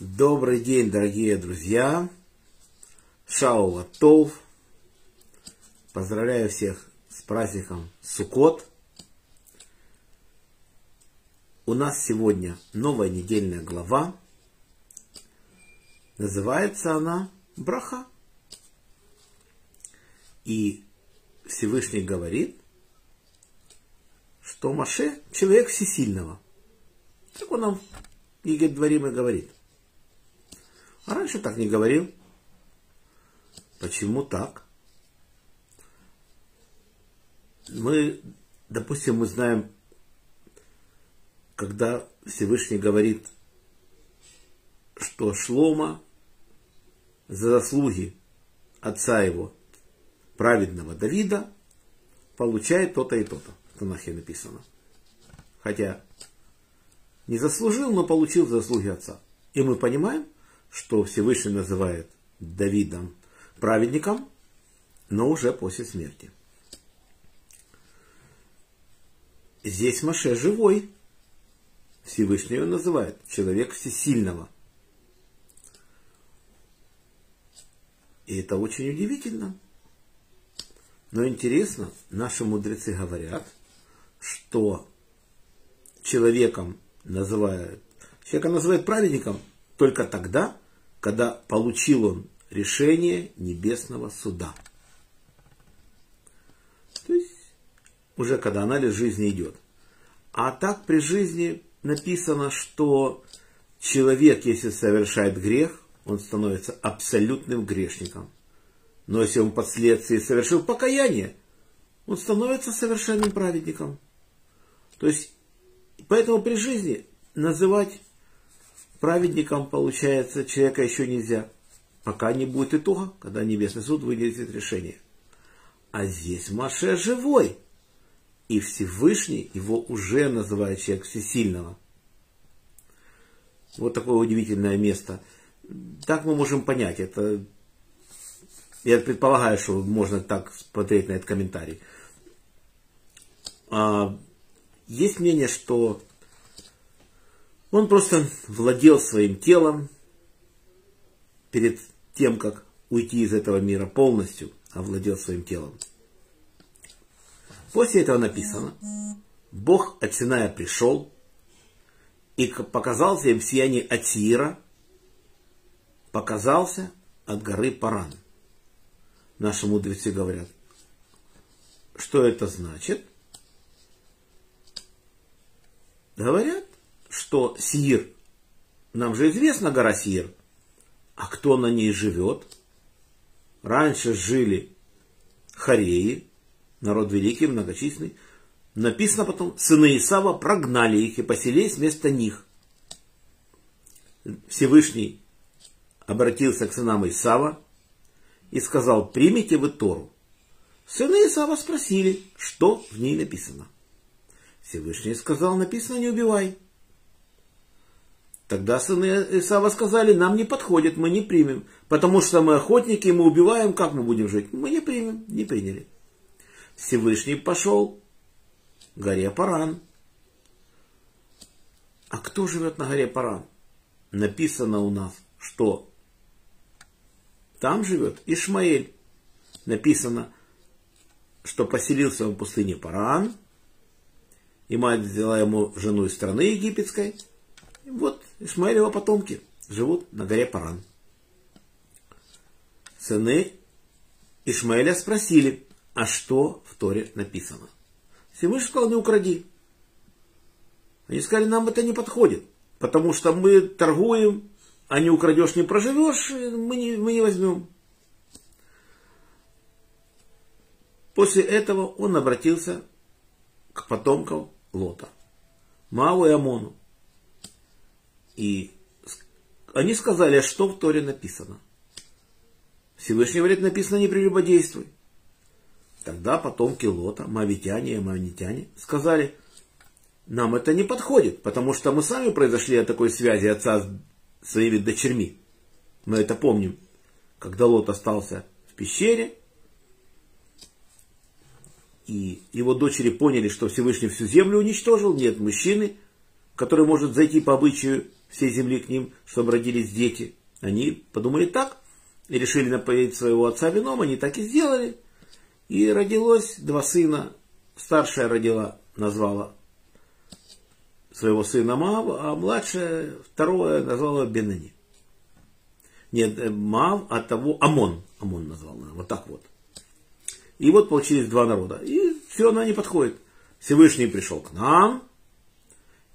Добрый день, дорогие друзья. Шаула Тов. Поздравляю всех с праздником Суккот. У нас сегодня новая недельная глава. Называется она Браха. И Всевышний говорит, что Маше человек всесильного. Так он нам Игорь Дворим и говорит. А раньше так не говорил. Почему так? Мы, допустим, мы знаем, когда Всевышний говорит, что Шлома за заслуги отца его, праведного Давида, получает то-то и то-то. В Танахе написано. Хотя не заслужил, но получил заслуги отца. И мы понимаем, что Всевышний называет Давидом праведником, но уже после смерти. Здесь Маше живой. Всевышний его называет человек всесильного. И это очень удивительно. Но интересно, наши мудрецы говорят, что человеком называют, человека называют праведником только тогда, когда получил он решение небесного суда. То есть уже когда анализ жизни идет. А так при жизни написано, что человек, если совершает грех, он становится абсолютным грешником. Но если он впоследствии совершил покаяние, он становится совершенным праведником. То есть, поэтому при жизни называть праведником, получается, человека еще нельзя, пока не будет итога, когда Небесный суд вынесет решение. А здесь Маше живой. И Всевышний его уже называет человек всесильного. Вот такое удивительное место. Так мы можем понять. Это я предполагаю, что можно так смотреть на этот комментарий. А, есть мнение, что он просто владел своим телом перед тем, как уйти из этого мира полностью, овладел своим телом. После этого написано, Бог от Синая пришел и показался им в сиянии Атира, показался от горы Паран. Наши мудрецы говорят, что это значит? Говорят, что Сир, нам же известна гора Сир, а кто на ней живет? Раньше жили Хареи, народ великий, многочисленный. Написано потом, сыны Исава прогнали их и поселились вместо них. Всевышний обратился к сынам Исава и сказал, примите вы Тору. Сыны Исава спросили, что в ней написано. Всевышний сказал, написано, не убивай. Тогда сыны Исава сказали, нам не подходит, мы не примем, потому что мы охотники, мы убиваем, как мы будем жить? Мы не примем, не приняли. Всевышний пошел к горе Паран. А кто живет на горе Паран? Написано у нас, что там живет Ишмаэль. Написано, что поселился в пустыне Паран, и мать взяла ему жену из страны египетской – вот Ишмаилева потомки живут на горе Паран. Сыны Ишмаэля спросили, а что в Торе написано? Всевышний сказал, не укради. Они сказали, нам это не подходит, потому что мы торгуем, а не украдешь, не проживешь, мы не, мы не возьмем. После этого он обратился к потомкам Лота, Мау и Амону. И они сказали, что в Торе написано. Всевышний говорит, написано не прелюбодействуй. Тогда потомки Лота, мавитяне и мавнитяне, сказали, нам это не подходит, потому что мы сами произошли от такой связи отца с своими дочерьми. Мы это помним, когда Лот остался в пещере, и его дочери поняли, что Всевышний всю землю уничтожил, нет мужчины, который может зайти по обычаю всей земли к ним, чтобы родились дети. Они подумали так и решили напоить своего отца вином, они так и сделали. И родилось два сына. Старшая родила, назвала своего сына Мав, а младшая, второе, назвала Бенани. Нет, э, Мав, а того Амон. Амон назвал, вот так вот. И вот получились два народа. И все, она не подходит. Всевышний пришел к нам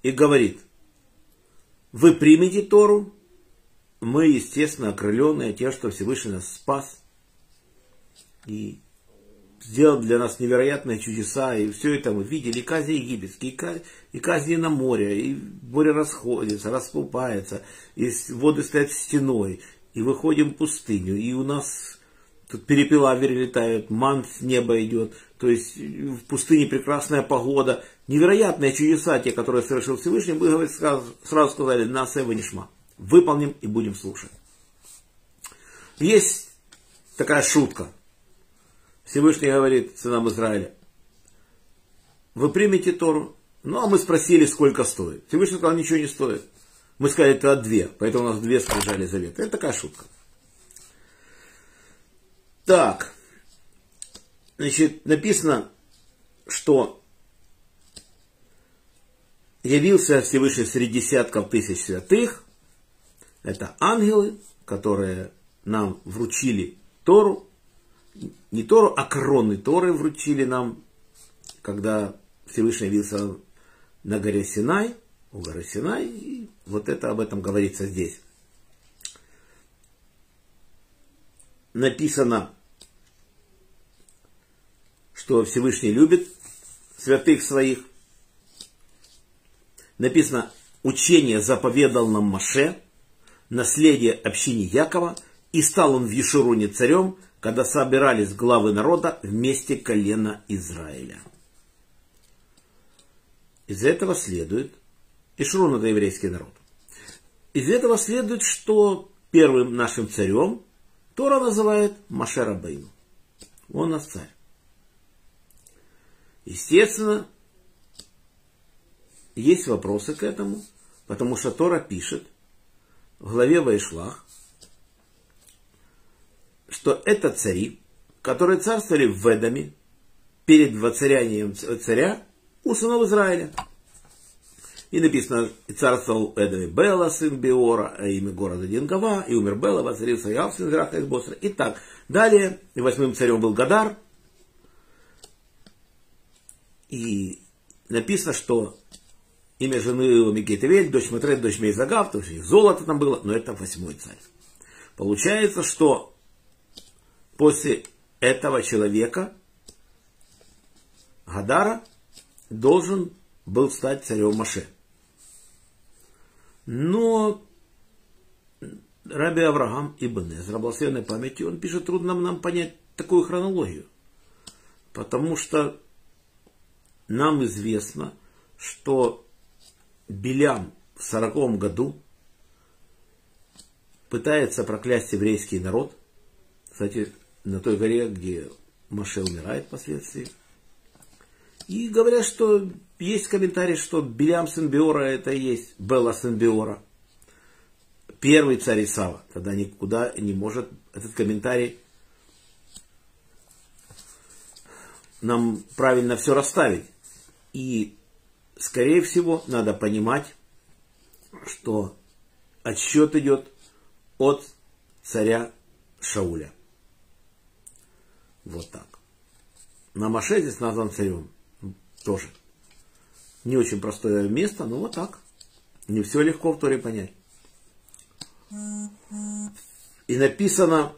и говорит, вы примете Тору, мы, естественно, окрыленные тем, что Всевышний нас спас и сделал для нас невероятные чудеса, и все это мы видели, и казни египетские, и казни на море, и море расходится, распупается, и воды стоят стеной, и выходим в пустыню, и у нас тут перепелавери летают, ман с неба идет, то есть в пустыне прекрасная погода, невероятные чудеса, те, которые совершил Всевышний, мы сразу, сказали, нас его нишма. Выполним и будем слушать. Есть такая шутка. Всевышний говорит сынам Израиля, вы примете Тору? Ну, а мы спросили, сколько стоит. Всевышний сказал, ничего не стоит. Мы сказали, это две, поэтому у нас две скрижали завета. Это такая шутка. Так, значит, написано, что явился Всевышний среди десятков тысяч святых. Это ангелы, которые нам вручили Тору. Не Тору, а кроны Торы вручили нам, когда Всевышний явился на горе Синай, у горы Синай. И вот это об этом говорится здесь. Написано, что Всевышний любит святых своих написано, учение заповедал нам Маше, наследие общине Якова, и стал он в Ешуруне царем, когда собирались главы народа вместе колена Израиля. Из этого следует, Ишурун это еврейский народ, из этого следует, что первым нашим царем Тора называет Машера Бейну. Он наш царь. Естественно, есть вопросы к этому, потому что Тора пишет в главе Вайшлах, что это цари, которые царствовали в Ведаме перед воцарянием царя у сынов Израиля. И написано, и царствовал Эдами Бела, сын Биора, а имя города Дингава, и умер Бела, воцарился Яв, сын Зраха из Босра. И так, далее, восьмым царем был Гадар. И написано, что имя жены его Микетевель, дочь Матрет, дочь Мейзагав, то есть золото там было, но это восьмой царь. Получается, что после этого человека Гадара должен был стать царем Маше. Но Раби Авраам Ибн Эзра, благословенной памяти, он пишет, трудно нам понять такую хронологию. Потому что нам известно, что Белям в сороковом году пытается проклясть еврейский народ. Кстати, на той горе, где Маше умирает впоследствии. И говорят, что есть комментарий, что Белям сын Биора это и есть Белла сын Биора. Первый царь Исава. Тогда никуда не может этот комментарий нам правильно все расставить. И скорее всего, надо понимать, что отсчет идет от царя Шауля. Вот так. На Маше здесь назван царем. Тоже. Не очень простое место, но вот так. Не все легко в Торе понять. И написано,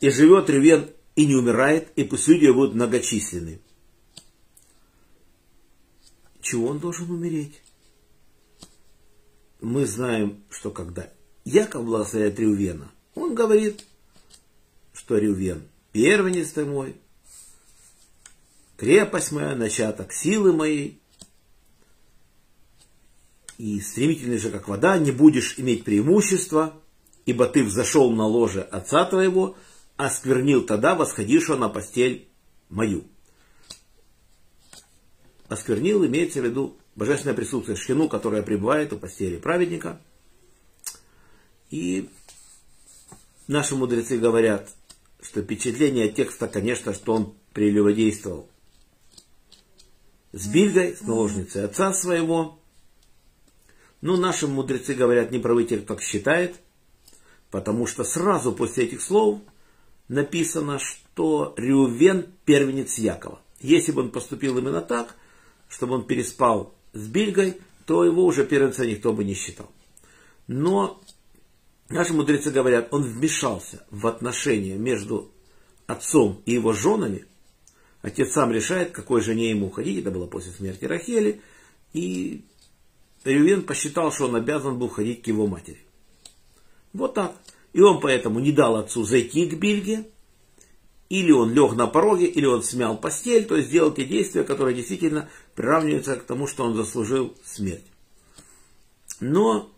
и живет Ревен, и не умирает, и пусть люди будут многочисленны чего он должен умереть? Мы знаем, что когда Яков благословляет Рювена, он говорит, что Рювен первенец ты мой, крепость моя, начаток силы моей, и стремительный же, как вода, не будешь иметь преимущества, ибо ты взошел на ложе отца твоего, осквернил тогда восходившего на постель мою осквернил, имеется в виду божественное присутствие шхину, которое пребывает у постели праведника. И наши мудрецы говорят, что впечатление текста, конечно, что он прелюбодействовал с Бильгой, с наложницей отца своего. Но наши мудрецы говорят, не правы те, кто так считает, потому что сразу после этих слов написано, что Рювен первенец Якова. Если бы он поступил именно так, чтобы он переспал с Бильгой, то его уже первенца никто бы не считал. Но наши мудрецы говорят, он вмешался в отношения между отцом и его женами. Отец сам решает, какой жене ему уходить. Это было после смерти Рахели. И Рювен посчитал, что он обязан был ходить к его матери. Вот так. И он поэтому не дал отцу зайти к Бильге. Или он лег на пороге, или он смял постель, то есть сделал те действия, которые действительно приравниваются к тому, что он заслужил смерть. Но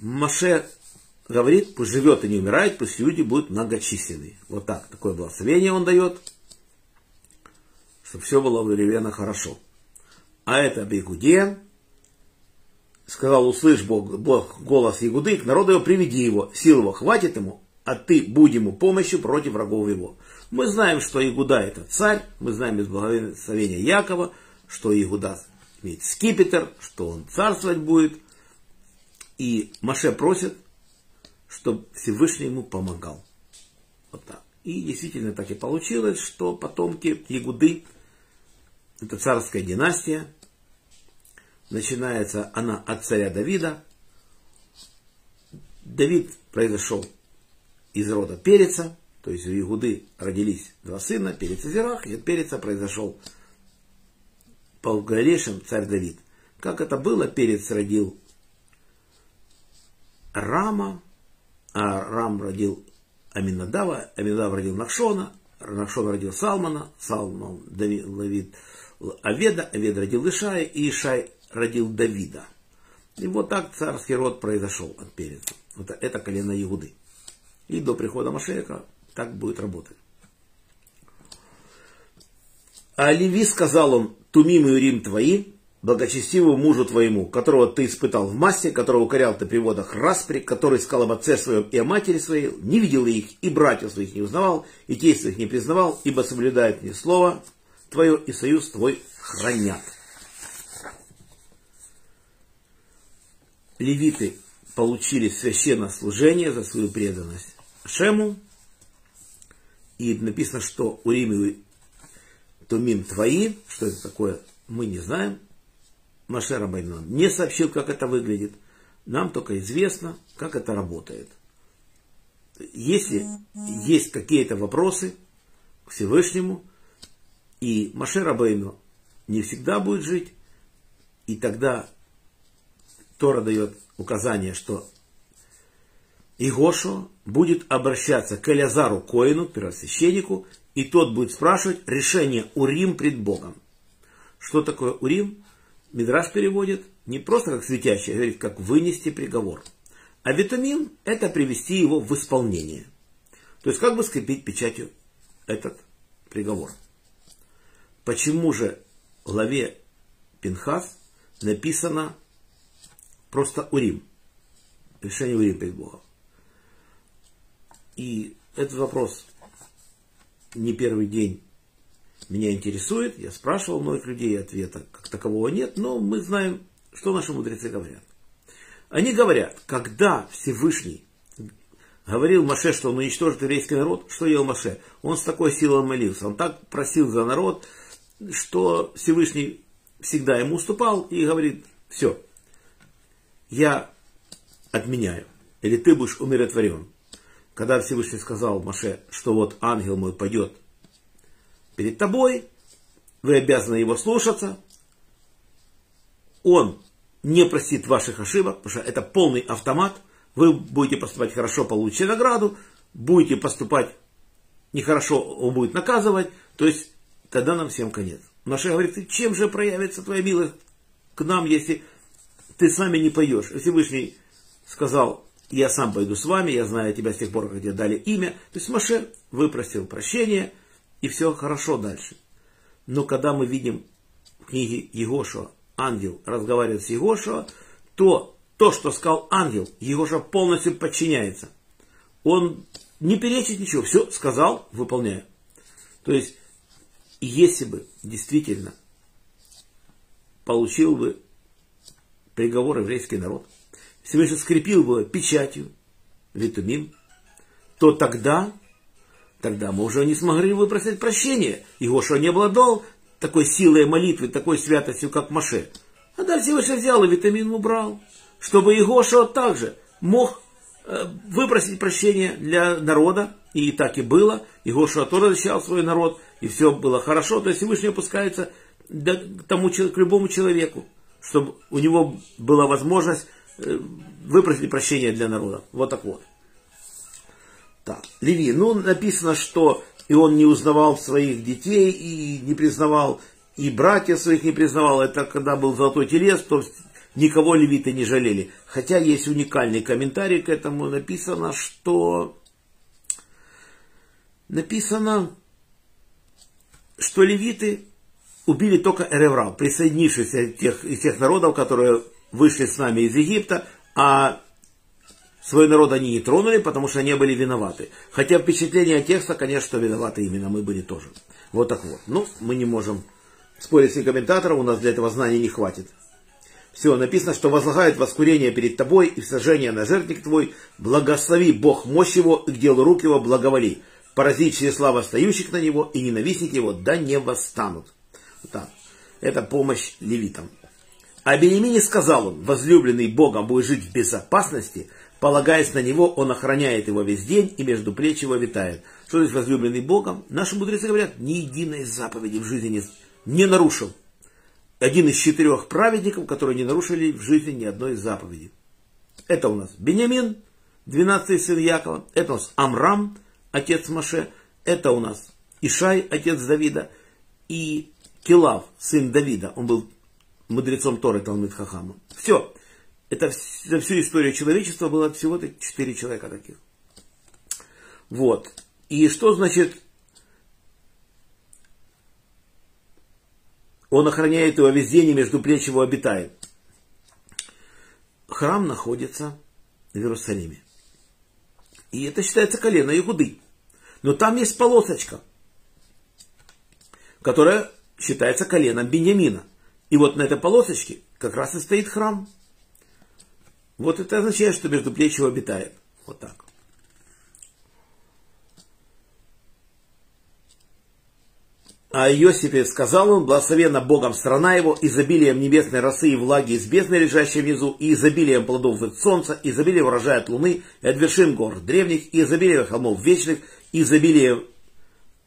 Маше говорит, пусть живет и не умирает, пусть люди будут многочисленны. Вот так, такое благословение он дает, чтобы все было у Ревена хорошо. А это Бегуде, сказал, услышь Бог, Бог голос Ягуды, к народу его приведи его, сил его хватит ему, а ты будь ему помощью против врагов его. Мы знаем, что Ягуда это царь, мы знаем из благословения Якова, что Ягуда имеет скипетр, что он царствовать будет. И Маше просит, чтобы Всевышний ему помогал. Вот так. И действительно так и получилось, что потомки Ягуды, это царская династия, начинается она от царя Давида. Давид произошел из рода Переца, то есть у Ягуды родились два сына, Перец и Зерах, и от Переца произошел Полголешем царь Давид. Как это было, Перец родил Рама, а Рам родил Аминадава, Аминадав родил Нахшона, Нахшон родил Салмана, Салман Давид, Аведа, Авед родил Ишая, и Ишай родил Давида. И вот так царский род произошел от Переца. Вот это колено Иуды. И до прихода Машеха так будет работать. А Леви сказал он, Тумим и Урим твои, благочестивому мужу твоему, которого ты испытал в массе, которого укорял ты при водах распри, который искал об отце своем и о матери своей, не видел их, и братьев своих не узнавал, и тесть своих не признавал, ибо соблюдает мне слово твое, и союз твой хранят. Левиты получили священное служение за свою преданность Шему, и написано, что Урим и Тумим твои, что это такое, мы не знаем, Маше Рабайну не сообщил, как это выглядит. Нам только известно, как это работает. Если есть какие-то вопросы к Всевышнему, и Маше Рабейну не всегда будет жить, и тогда Тора дает указание, что Игошо будет обращаться к Элязару Коину, первосвященнику, и тот будет спрашивать решение Урим пред Богом. Что такое Урим? Мидраш переводит не просто как светящий, а говорит, как вынести приговор. А витамин – это привести его в исполнение. То есть, как бы скрепить печатью этот приговор. Почему же в главе Пинхас написано просто Урим? Решение Урим перед Богом. И этот вопрос не первый день меня интересует, я спрашивал многих людей, ответа как такового нет, но мы знаем, что наши мудрецы говорят. Они говорят, когда Всевышний говорил Маше, что он уничтожит еврейский народ, что делал Маше? Он с такой силой молился, он так просил за народ, что Всевышний всегда ему уступал и говорит, все, я отменяю, или ты будешь умиротворен. Когда Всевышний сказал Маше, что вот ангел мой пойдет перед тобой, вы обязаны его слушаться, он не простит ваших ошибок, потому что это полный автомат, вы будете поступать хорошо, получите награду, будете поступать нехорошо, он будет наказывать, то есть тогда нам всем конец. Маша говорит, чем же проявится твоя милость к нам, если ты с нами не поешь? Всевышний сказал, я сам пойду с вами, я знаю тебя с тех пор, как тебе дали имя. То есть Маше выпросил прощение, и все хорошо дальше. Но когда мы видим в книге Егошуа, ангел разговаривает с Егошуа, то то, что сказал ангел, Егоша полностью подчиняется. Он не перечит ничего, все сказал, выполняю. То есть, если бы действительно получил бы приговор еврейский народ, Всевышний скрепил бы печатью, витамин, то тогда, тогда мы уже не смогли выпросить прощения. Его не обладал такой силой молитвы, такой святостью, как Маше. А дальше Всевышний взял и витамин убрал, чтобы Егоша также мог э, выпросить прощения для народа, и так и было. Егоша тоже защищал свой народ, и все было хорошо. То есть Всевышний опускается к, тому, к любому человеку, чтобы у него была возможность э, выпросить прощения для народа. Вот так вот. Так, Леви, ну написано, что и он не узнавал своих детей, и не признавал, и братьев своих не признавал. Это когда был золотой телес, то никого левиты не жалели. Хотя есть уникальный комментарий к этому, написано, что написано, что левиты убили только Эреврал, присоединившись тех, из тех народов, которые вышли с нами из Египта, а свой народ они не тронули, потому что они были виноваты. Хотя впечатление текста, конечно, что виноваты именно мы были тоже. Вот так вот. Ну, мы не можем спорить с комментатором, у нас для этого знаний не хватит. Все, написано, что возлагает воскурение перед тобой и сожжение на жертвник твой, благослови Бог мощь его и к делу рук его благоволи. Порази чресла восстающих на него, и ненавистники его да не восстанут. Так, это помощь левитам. А Бенемине сказал он, возлюбленный Богом будет жить в безопасности, полагаясь на него, он охраняет его весь день и между плеч его витает. Что здесь возлюбленный Богом? Наши мудрецы говорят, ни единой заповеди в жизни не, нарушил. Один из четырех праведников, которые не нарушили в жизни ни одной из заповедей. Это у нас Бенямин, 12 сын Якова. Это у нас Амрам, отец Маше. Это у нас Ишай, отец Давида. И Килав, сын Давида. Он был мудрецом Торы Талмит Хахама. Все. Это за всю историю человечества было всего-то четыре человека таких. Вот. И что значит он охраняет его везде, не между плеч его обитает. Храм находится в Иерусалиме. И это считается колено Игуды. Но там есть полосочка, которая считается коленом Беньямина. И вот на этой полосочке как раз и стоит храм. Вот это означает, что между его обитает. Вот так. А Иосифе сказал он, благословена Богом страна его, изобилием небесной росы и влаги из бездны, лежащей внизу, и изобилием плодов от солнца, изобилием урожая от луны, и от вершин гор древних, и изобилием холмов вечных, и изобилием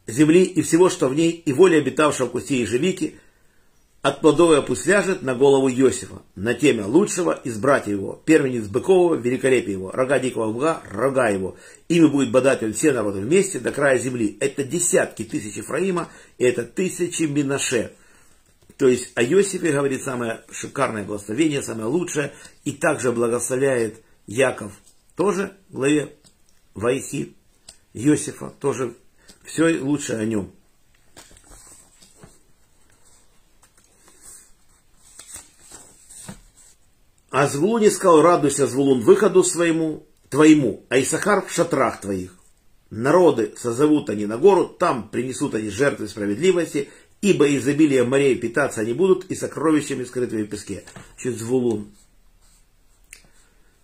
земли и всего, что в ней, и воля обитавшего в кусте ежевики, от плодовой пусть ляжет на голову Иосифа, на темя лучшего из братьев его, первенец быкового, великолепие его, рога дикого луга, рога его. Ими будет бодать он все народы вместе до края земли. Это десятки тысяч Ефраима, и это тысячи Минаше. То есть о Иосифе говорит самое шикарное благословение, самое лучшее, и также благословляет Яков тоже в главе Вайхи Иосифа, тоже все лучшее о нем. А Звулуне сказал, радуйся, Звулун, выходу своему, твоему, а Исахар в шатрах твоих. Народы созовут они на гору, там принесут они жертвы справедливости, ибо изобилие морей питаться они будут и сокровищами скрытыми в песке. Значит, Звулун.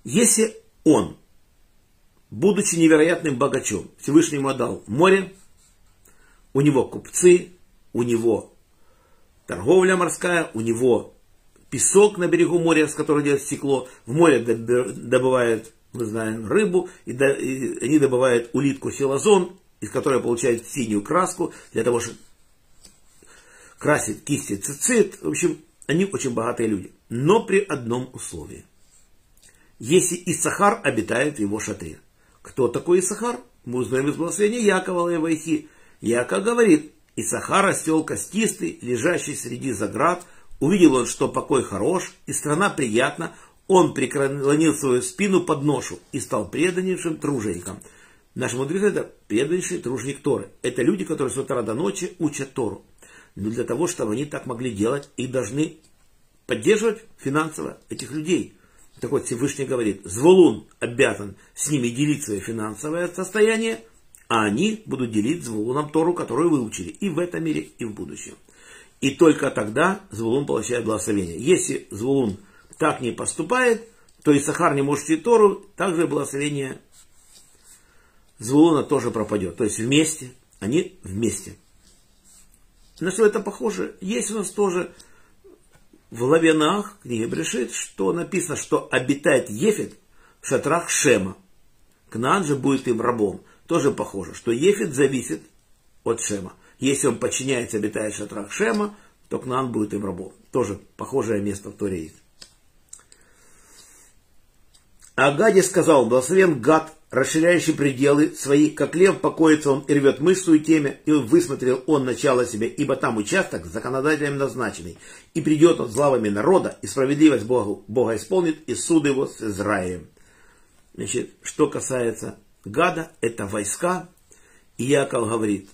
Если он, будучи невероятным богачом, Всевышнему отдал море, у него купцы, у него торговля морская, у него песок на берегу моря, с которого делают стекло. В море добывают, мы знаем, рыбу, и, они добывают улитку силозон, из которой получают синюю краску, для того, чтобы красить кисти цицит. В общем, они очень богатые люди. Но при одном условии. Если Исахар обитает в его шатре. Кто такой Исахар? Мы узнаем из благословения Якова Левайхи. Яков говорит, Исахар растел костистый, лежащий среди заград, Увидел он, что покой хорош, и страна приятна, он преклонил свою спину под ношу и стал преданнейшим тружеником. Наши мудрецы это преданнейший труженик Торы. Это люди, которые с утра до ночи учат Тору. Но для того, чтобы они так могли делать, их должны поддерживать финансово этих людей. Так вот, Всевышний говорит, Звулун обязан с ними делить свое финансовое состояние, а они будут делить Звулуном Тору, которую выучили и в этом мире, и в будущем. И только тогда Звулун получает благословение. Если Звулун так не поступает, то и Сахар не может учить Тору, также благословение Звулуна тоже пропадет. То есть вместе, они вместе. На что это похоже? Есть у нас тоже в Лавинах, книге Брешит, что написано, что обитает Ефет в шатрах Шема. Кнан же будет им рабом. Тоже похоже, что Ефет зависит от Шема. Если он подчиняется, обитает в шатрах Шема, то Кнан будет им рабом. Тоже похожее место в Торе есть. А сказал, благословен Гад, расширяющий пределы свои, как лев покоится он и рвет мышцу и темя, и высмотрел он начало себе, ибо там участок законодателем назначенный, и придет он с главами народа, и справедливость Богу, Бога исполнит, и суд его с Израилем. Значит, что касается Гада, это войска, и Яков говорит,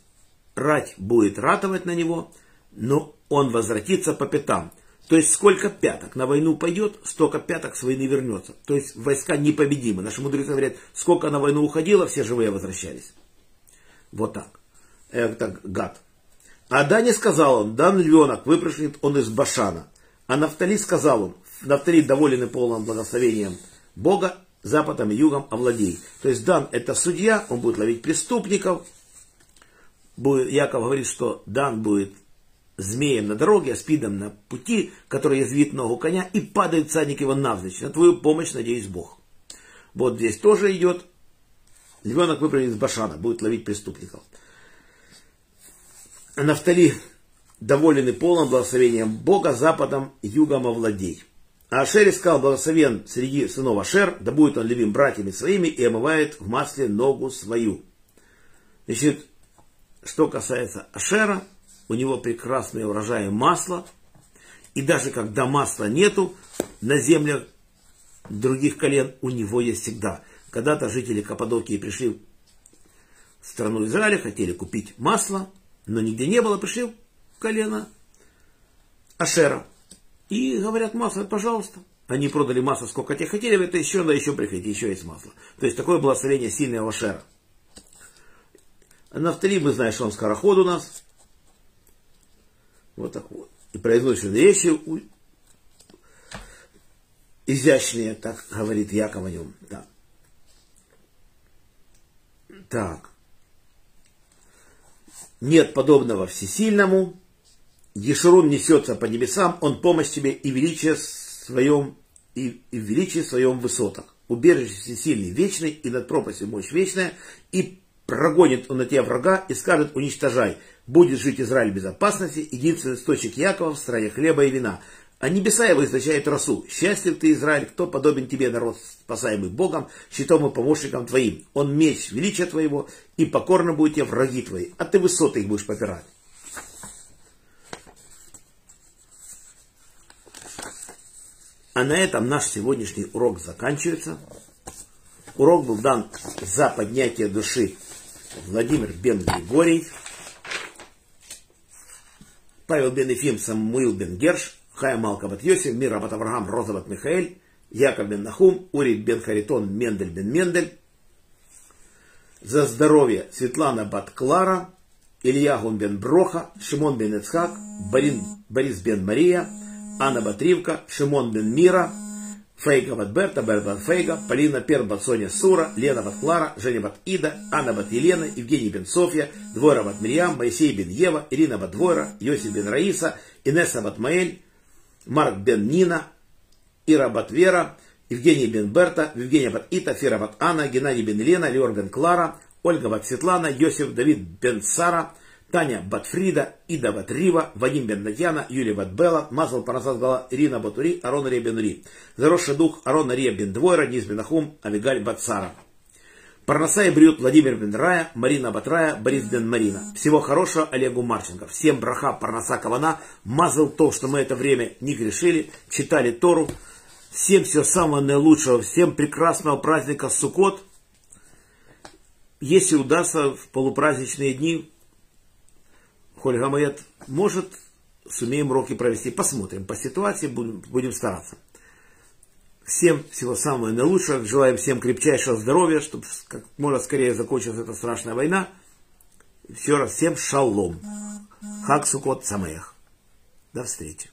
рать будет ратовать на него, но он возвратится по пятам. То есть сколько пяток на войну пойдет, столько пяток с войны вернется. То есть войска непобедимы. Наши мудрецы говорят, сколько на войну уходило, все живые возвращались. Вот так. Это гад. А Дане сказал он, дан львенок, выпрыгнет он из Башана. А Нафтали сказал он, Нафтали доволен и полным благословением Бога, западом и югом овладей. То есть Дан это судья, он будет ловить преступников. Яков говорит, что Дан будет змеем на дороге, а спидом на пути, который язвит ногу коня, и падает всадник его навзничь. На твою помощь, надеюсь, Бог. Вот здесь тоже идет. Львенок выпрыгнет из Башана, будет ловить преступников. Нафтали доволен и полным благословением Бога, западом, югом овладей. А Ашер искал благословен среди сынов Ашер, да будет он любим братьями своими и омывает в масле ногу свою. Значит, что касается Ашера, у него прекрасные урожаи масла, и даже когда масла нету, на землях других колен у него есть всегда. Когда-то жители Каппадокии пришли в страну Израиля, хотели купить масло, но нигде не было, пришли в колено Ашера. И говорят, масло, пожалуйста. Они продали масло, сколько те хотели, это еще, да еще приходите, еще есть масло. То есть такое благословение сильного Ашера. Нафтали, мы знаем, что он скороход у нас. Вот так вот. И произносит вещи изящные, так говорит Яков о нем. Да. Так. Нет подобного всесильному. Ешерун несется по небесам, он помощь тебе и величие своем, и, и в величии своем высотах. Убежище всесильный, вечный, и над пропастью мощь вечная, и прогонит он на тебя врага и скажет уничтожай. Будет жить Израиль в безопасности, единственный источник Якова в стране хлеба и вина. А небеса его источают росу. Счастлив ты, Израиль, кто подобен тебе, народ, спасаемый Богом, щитом и помощником твоим. Он меч величия твоего, и покорно будут тебе враги твои, а ты высоты их будешь попирать. А на этом наш сегодняшний урок заканчивается. Урок был дан за поднятие души Владимир Бен Григорий. Павел бен Ефим, Самуил бен Герш, Хая Малка бат Йосиф, Мира бат Авраам, Роза бат Михаэль, Яков бен Нахум, Ури бен Харитон, Мендель бен Мендель. За здоровье Светлана бат Клара, Ильягун бен Броха, Шимон бен Борин, Борис бен Мария, Анна бат Ривка, Шимон бен Мира, Фейга бат Берта, Берт бат Фейга, Полина Пер бат Соня Сура, Лена бат Клара, Женя бат Ида, Анна бат Елена, Евгений бен Софья, Двойра бат Мирьям, Моисей бен Ева, Ирина бат Двойра, Йосиф бен Раиса, Инесса бат Маэль, Марк бен Нина, Ира бат Вера, Евгений бен Берта, Евгения бат Ита, Фира бат Анна, Геннадий бен Лена, Леор бен Клара, Ольга бат Светлана, Йосиф Давид бен Сара, Таня Батфрида, Ида Батрива, Вадим бен Натьяна, Юлия Батбела, Мазал Парасад Гала, Ирина Батури, Арон Рия бен Ри. Заросший дух Арон Рия бен Двойра, Низ бен Ахум, Авигаль Батсара. Парнаса и Брют, Владимир бен Рая, Марина Батрая, Борис бен Марина. Всего хорошего Олегу Марченко. Всем браха Парнаса Кавана. Мазал то, что мы это время не грешили, читали Тору. Всем всего самого наилучшего, всем прекрасного праздника Суккот. Если удастся в полупраздничные дни Хольга Маят может, сумеем уроки провести. Посмотрим по ситуации, будем, будем стараться. Всем всего самого наилучшего. Желаем всем крепчайшего здоровья, чтобы как можно скорее закончилась эта страшная война. Еще раз всем шалом. Хак Сукот Самех. До встречи.